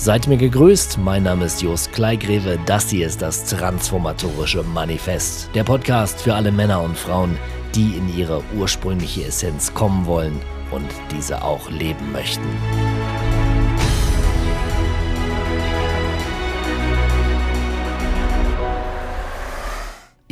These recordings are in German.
Seid mir gegrüßt, mein Name ist Jos Kleigreve, das hier ist das Transformatorische Manifest, der Podcast für alle Männer und Frauen, die in ihre ursprüngliche Essenz kommen wollen und diese auch leben möchten.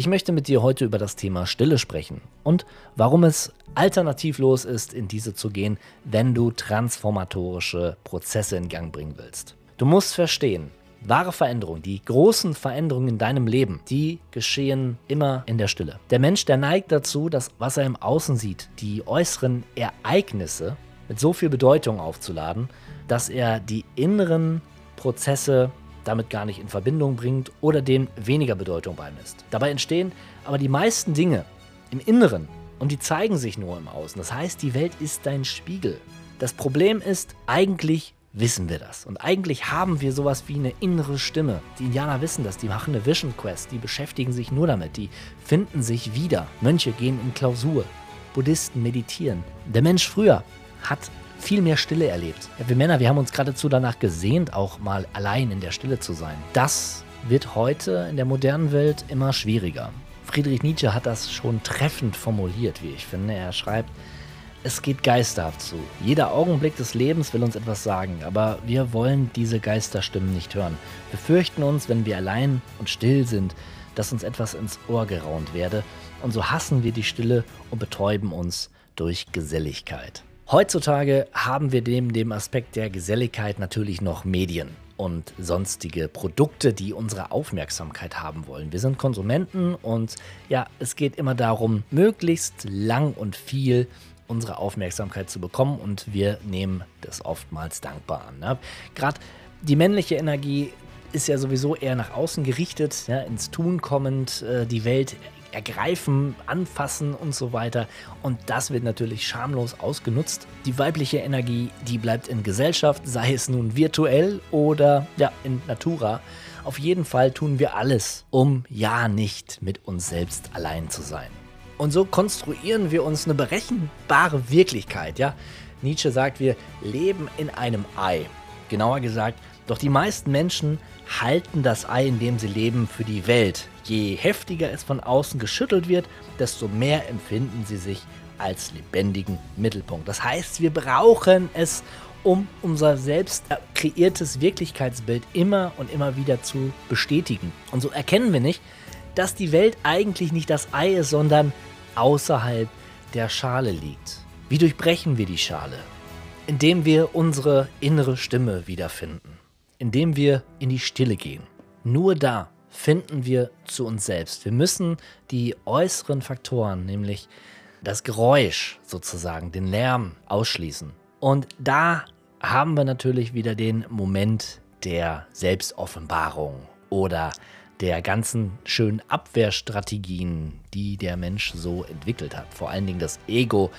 Möchte mit dir heute über das Thema Stille sprechen und warum es alternativlos ist, in diese zu gehen, wenn du transformatorische Prozesse in Gang bringen willst. Du musst verstehen, wahre Veränderungen, die großen Veränderungen in deinem Leben, die geschehen immer in der Stille. Der Mensch, der neigt dazu, dass was er im Außen sieht, die äußeren Ereignisse mit so viel Bedeutung aufzuladen, dass er die inneren Prozesse damit gar nicht in Verbindung bringt oder dem weniger Bedeutung beimisst. Dabei entstehen aber die meisten Dinge im Inneren und die zeigen sich nur im Außen. Das heißt, die Welt ist dein Spiegel. Das Problem ist, eigentlich wissen wir das. Und eigentlich haben wir sowas wie eine innere Stimme. Die Indianer wissen das, die machen eine Vision Quest, die beschäftigen sich nur damit, die finden sich wieder. Mönche gehen in Klausur, Buddhisten meditieren. Der Mensch früher hat viel mehr Stille erlebt. Wir Männer, wir haben uns geradezu danach gesehnt, auch mal allein in der Stille zu sein. Das wird heute in der modernen Welt immer schwieriger. Friedrich Nietzsche hat das schon treffend formuliert, wie ich finde. Er schreibt, es geht geisterhaft zu. Jeder Augenblick des Lebens will uns etwas sagen, aber wir wollen diese Geisterstimmen nicht hören. Wir fürchten uns, wenn wir allein und still sind, dass uns etwas ins Ohr geraunt werde, und so hassen wir die Stille und betäuben uns durch Geselligkeit. Heutzutage haben wir neben dem Aspekt der Geselligkeit natürlich noch Medien und sonstige Produkte, die unsere Aufmerksamkeit haben wollen. Wir sind Konsumenten und ja, es geht immer darum, möglichst lang und viel unsere Aufmerksamkeit zu bekommen und wir nehmen das oftmals dankbar an. Ne? Gerade die männliche Energie ist ja sowieso eher nach außen gerichtet, ja, ins Tun kommend, äh, die Welt ergreifen, anfassen und so weiter. Und das wird natürlich schamlos ausgenutzt. Die weibliche Energie, die bleibt in Gesellschaft, sei es nun virtuell oder ja, in Natura. Auf jeden Fall tun wir alles, um ja nicht mit uns selbst allein zu sein. Und so konstruieren wir uns eine berechenbare Wirklichkeit, ja. Nietzsche sagt, wir leben in einem Ei. Genauer gesagt, doch die meisten Menschen halten das Ei, in dem sie leben, für die Welt, Je heftiger es von außen geschüttelt wird, desto mehr empfinden sie sich als lebendigen Mittelpunkt. Das heißt, wir brauchen es, um unser selbst kreiertes Wirklichkeitsbild immer und immer wieder zu bestätigen. Und so erkennen wir nicht, dass die Welt eigentlich nicht das Ei ist, sondern außerhalb der Schale liegt. Wie durchbrechen wir die Schale? Indem wir unsere innere Stimme wiederfinden. Indem wir in die Stille gehen. Nur da finden wir zu uns selbst. Wir müssen die äußeren Faktoren, nämlich das Geräusch sozusagen, den Lärm ausschließen. Und da haben wir natürlich wieder den Moment der Selbstoffenbarung oder der ganzen schönen Abwehrstrategien, die der Mensch so entwickelt hat. Vor allen Dingen das Ego,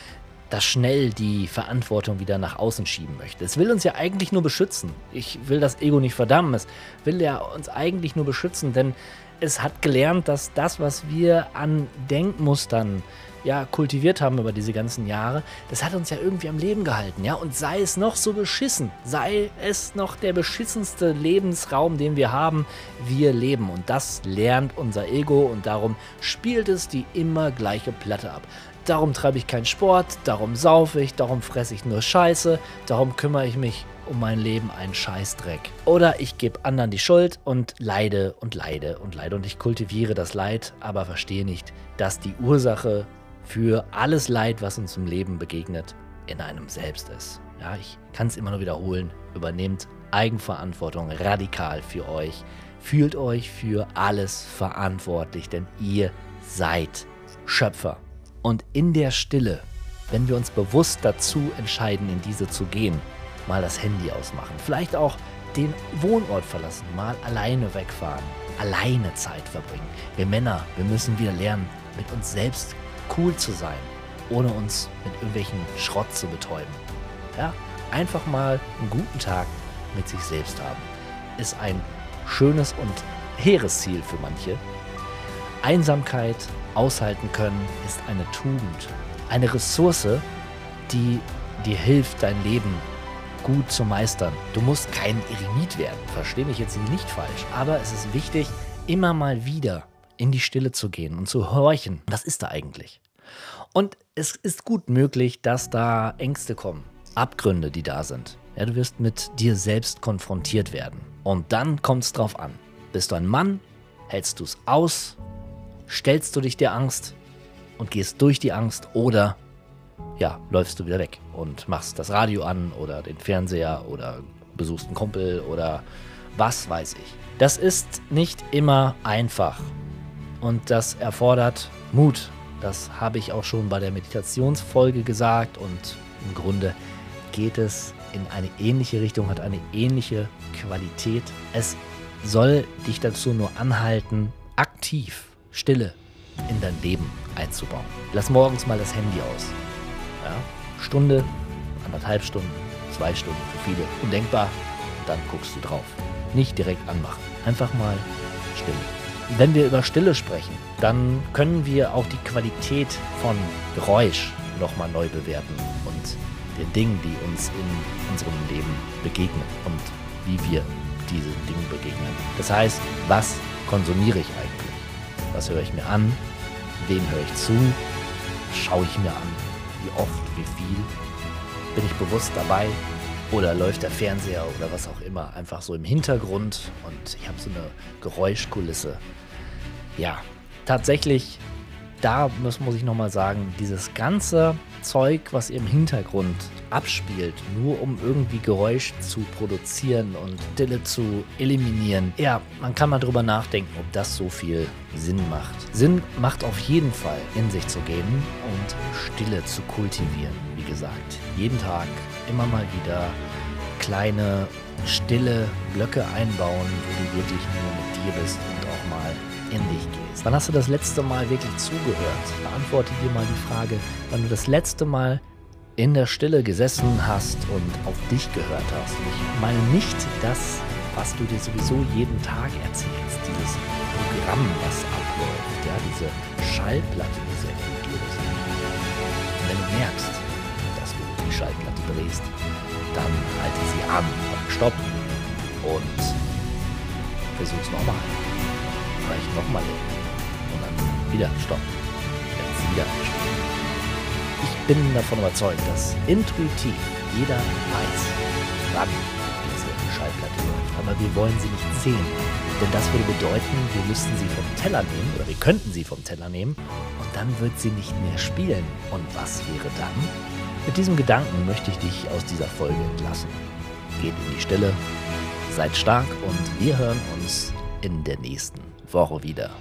das schnell die Verantwortung wieder nach außen schieben möchte. Es will uns ja eigentlich nur beschützen. Ich will das Ego nicht verdammen. Es will ja uns eigentlich nur beschützen, denn es hat gelernt, dass das, was wir an Denkmustern ja, kultiviert haben über diese ganzen Jahre, das hat uns ja irgendwie am Leben gehalten, ja. Und sei es noch so beschissen, sei es noch der beschissenste Lebensraum, den wir haben, wir leben. Und das lernt unser Ego und darum spielt es die immer gleiche Platte ab. Darum treibe ich keinen Sport, darum saufe ich, darum fresse ich nur Scheiße, darum kümmere ich mich um mein Leben einen Scheißdreck. Oder ich gebe anderen die Schuld und leide und leide und leide und ich kultiviere das Leid, aber verstehe nicht, dass die Ursache für alles Leid, was uns im Leben begegnet, in einem selbst ist. Ja, ich kann es immer nur wiederholen. Übernehmt Eigenverantwortung radikal für euch. Fühlt euch für alles verantwortlich, denn ihr seid Schöpfer. Und in der Stille, wenn wir uns bewusst dazu entscheiden, in diese zu gehen, mal das Handy ausmachen, vielleicht auch den Wohnort verlassen, mal alleine wegfahren, alleine Zeit verbringen. Wir Männer, wir müssen wieder lernen, mit uns selbst cool zu sein, ohne uns mit irgendwelchen Schrott zu betäuben. Ja, einfach mal einen guten Tag mit sich selbst haben, ist ein schönes und hehres Ziel für manche. Einsamkeit aushalten können, ist eine Tugend, eine Ressource, die dir hilft, dein Leben gut zu meistern. Du musst kein Eremit werden, verstehe mich jetzt nicht falsch. Aber es ist wichtig, immer mal wieder in die Stille zu gehen und zu horchen. Was ist da eigentlich? Und es ist gut möglich, dass da Ängste kommen, Abgründe, die da sind. Ja, du wirst mit dir selbst konfrontiert werden. Und dann kommt es drauf an. Bist du ein Mann? Hältst du es aus? Stellst du dich der Angst und gehst durch die Angst oder ja, läufst du wieder weg und machst das Radio an oder den Fernseher oder besuchst einen Kumpel oder was weiß ich. Das ist nicht immer einfach und das erfordert Mut. Das habe ich auch schon bei der Meditationsfolge gesagt und im Grunde geht es in eine ähnliche Richtung, hat eine ähnliche Qualität. Es soll dich dazu nur anhalten, aktiv Stille in dein Leben einzubauen. Lass morgens mal das Handy aus. Ja? Stunde, anderthalb Stunden, zwei Stunden, für viele undenkbar. Und dann guckst du drauf. Nicht direkt anmachen. Einfach mal Stille. Wenn wir über Stille sprechen, dann können wir auch die Qualität von Geräusch nochmal neu bewerten und den Dingen, die uns in unserem Leben begegnen und wie wir diesen Dingen begegnen. Das heißt, was konsumiere ich eigentlich? Was höre ich mir an? Wem höre ich zu? Schaue ich mir an? Wie oft? Wie viel? Bin ich bewusst dabei? Oder läuft der Fernseher oder was auch immer einfach so im Hintergrund und ich habe so eine Geräuschkulisse. Ja, tatsächlich, da muss, muss ich nochmal sagen, dieses ganze Zeug, was ihr im Hintergrund abspielt, nur um irgendwie Geräusch zu produzieren und Stille zu eliminieren. Ja, man kann mal drüber nachdenken, ob das so viel Sinn macht. Sinn macht auf jeden Fall, in sich zu gehen und Stille zu kultivieren. Wie gesagt, jeden Tag immer mal wieder kleine stille Blöcke einbauen, wo du wirklich nur mit dir bist und auch mal in dich gehst. Wann hast du das letzte Mal wirklich zugehört? Beantworte dir mal die Frage, wann du das letzte Mal in der Stille gesessen hast und auf dich gehört hast. Und ich meine nicht das, was du dir sowieso jeden Tag erzählst, dieses Programm, was abläuft, ja, diese Schallplatte, die sehr effektiv ist. Und wenn du merkst, dass du die Schallplatte drehst, dann halte sie an, stopp und versuch's nochmal. Vielleicht nochmal hin. Wieder stopp. Jetzt wieder stopp. Ich bin davon überzeugt, dass intuitiv jeder weiß, wann diese Schallplatte läuft. Aber wir wollen sie nicht sehen. Denn das würde bedeuten, wir müssten sie vom Teller nehmen oder wir könnten sie vom Teller nehmen und dann wird sie nicht mehr spielen. Und was wäre dann? Mit diesem Gedanken möchte ich dich aus dieser Folge entlassen. Geht in die Stille, seid stark und wir hören uns in der nächsten Woche wieder.